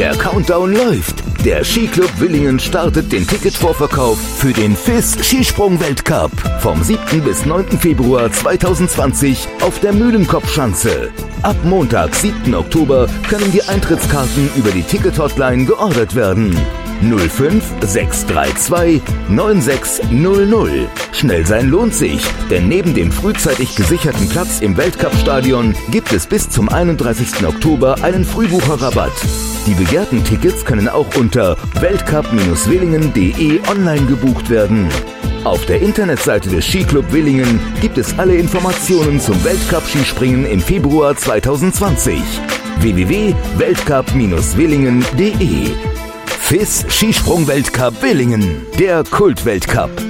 Der Countdown läuft. Der Skiclub Willingen startet den Ticketvorverkauf für den FIS Skisprung-Weltcup vom 7. bis 9. Februar 2020 auf der Mühlenkopfschanze. Ab Montag, 7. Oktober können die Eintrittskarten über die Ticket-Hotline geordert werden. 05 632 9600. Schnell sein lohnt sich, denn neben dem frühzeitig gesicherten Platz im Weltcup-Stadion gibt es bis zum 31. Oktober einen Frühbucherrabatt. Die begehrten Tickets können auch unter weltcup-willingen.de online gebucht werden. Auf der Internetseite des Skiclub Willingen gibt es alle Informationen zum Weltcup-Skispringen im Februar 2020. www.weltcup-willingen.de FIS Skisprung-Weltcup Willingen, der Kult-Weltcup.